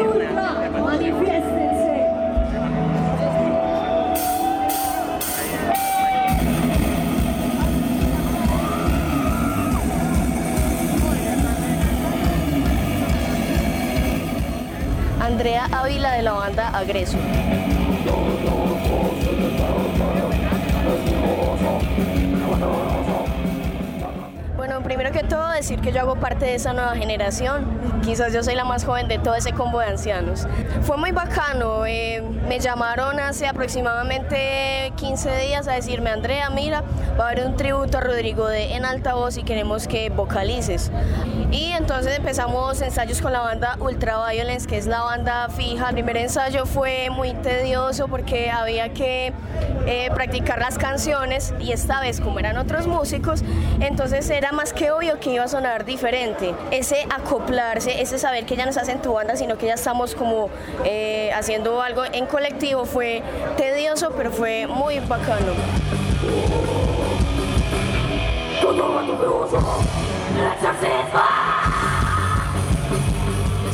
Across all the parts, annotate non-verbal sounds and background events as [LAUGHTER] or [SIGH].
ultra, manifiéstense. Andrea Ávila de la banda Agreso. Bueno, primero que todo decir que yo hago parte de esa nueva generación. Quizás yo soy la más joven de todo ese combo de ancianos. Fue muy bacano. eh, me llamaron hace aproximadamente 15 días a decirme, Andrea, mira, va a haber un tributo a Rodrigo de en altavoz y queremos que vocalices. Y entonces empezamos ensayos con la banda Ultra Violence, que es la banda fija. El primer ensayo fue muy tedioso porque había que eh, practicar las canciones y esta vez como eran otros músicos, entonces era más que obvio que iba a sonar diferente. Ese acoplarse, ese saber que ya no estás en tu banda, sino que ya estamos como eh, haciendo algo en colectivo fue tedioso, pero fue muy bacano.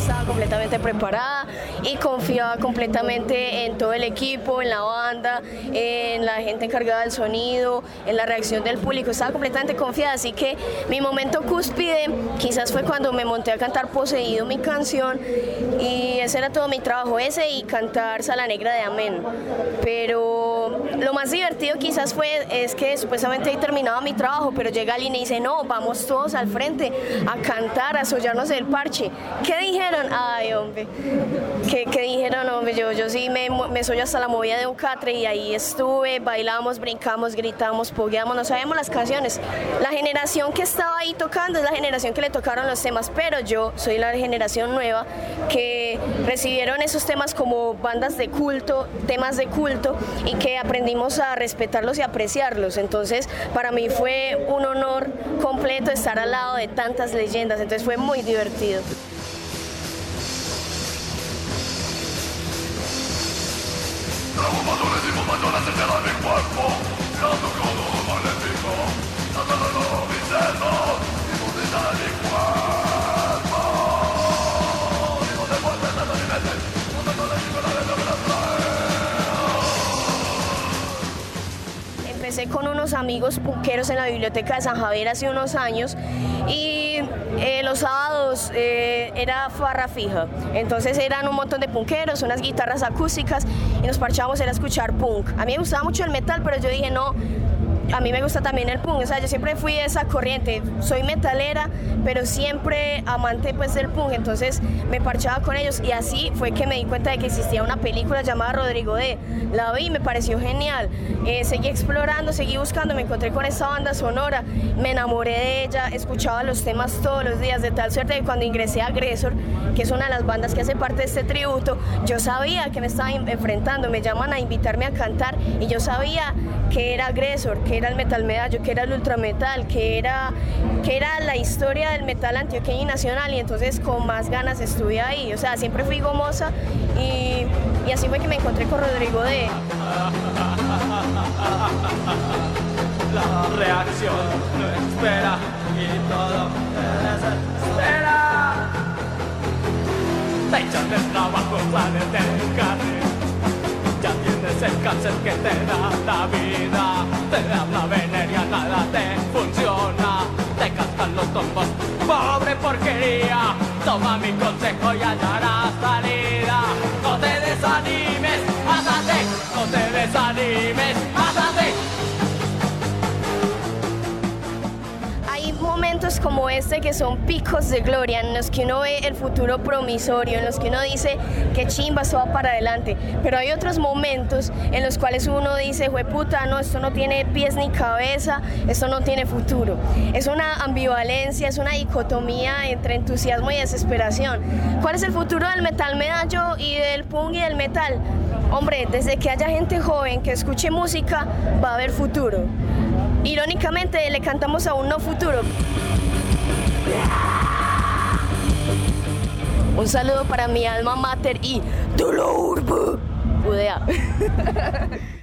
Estaba completamente preparada y confiaba completamente en todo el equipo, en la banda, en la gente encargada del sonido, en la reacción del público. Estaba completamente confiada, así que mi momento cúspide quizás fue cuando me monté a cantar Poseído mi canción y ese era todo mi trabajo, ese y cantar Sala Negra de Amén. Pero lo más divertido quizás fue es que supuestamente ahí terminaba mi trabajo, pero llega alguien y dice, no, vamos todos al frente a cantar, a sollarnos el parche. ¿Qué dijeron? Ay, hombre. ¿Qué, qué dijeron? Hombre, yo, yo sí me, me soy hasta la movida de Ucatre y ahí estuve, bailamos, brincamos, gritamos, pogueamos, no sabemos las canciones. La generación que estaba ahí tocando es la generación que le tocaron los temas, pero yo soy la generación nueva que recibieron esos temas como bandas de culto, temas de culto y que aprendimos a respetarlos y apreciarlos. Entonces, para mí fue un honor completo estar al lado de tantas leyendas, entonces fue muy divertido. Empecé con unos amigos punqueros en la biblioteca de San Javier hace unos años y eh, los sábados eh, era farra fija. Entonces eran un montón de punqueros, unas guitarras acústicas y nos parchábamos a escuchar punk. A mí me gustaba mucho el metal, pero yo dije no. A mí me gusta también el punk, o sea, yo siempre fui de esa corriente, soy metalera, pero siempre amante pues del punk, entonces me parchaba con ellos y así fue que me di cuenta de que existía una película llamada Rodrigo D. La vi me pareció genial, Eh, seguí explorando, seguí buscando, me encontré con esta banda sonora, me enamoré de ella, escuchaba los temas todos los días, de tal suerte que cuando ingresé a Agresor, que es una de las bandas que hace parte de este tributo, yo sabía que me estaba en- enfrentando, me llaman a invitarme a cantar y yo sabía que era Agresor, que era el metal medallo, que era el ultrametal, que era, que era la historia del metal antioqueño y nacional y entonces con más ganas estuve ahí, o sea, siempre fui gomosa y, y así fue que me encontré con Rodrigo de... La reacción no espera y todo desespera. Te echan del trabajo, sales del carril. Ya tienes el cáncer que te da la vida. Pobre porquería. Toma mi consejo y hallarás salida. No te desanimes, mátate. No te desanimes, como este que son picos de gloria en los que uno ve el futuro promisorio, en los que uno dice que chimba, esto va para adelante. Pero hay otros momentos en los cuales uno dice, puta, no, esto no tiene pies ni cabeza, esto no tiene futuro. Es una ambivalencia, es una dicotomía entre entusiasmo y desesperación. ¿Cuál es el futuro del metal medallo y del punk y del metal? Hombre, desde que haya gente joven que escuche música, va a haber futuro. Irónicamente le cantamos a un no futuro. Un saludo para mi alma mater y Dolor Udea. [LAUGHS]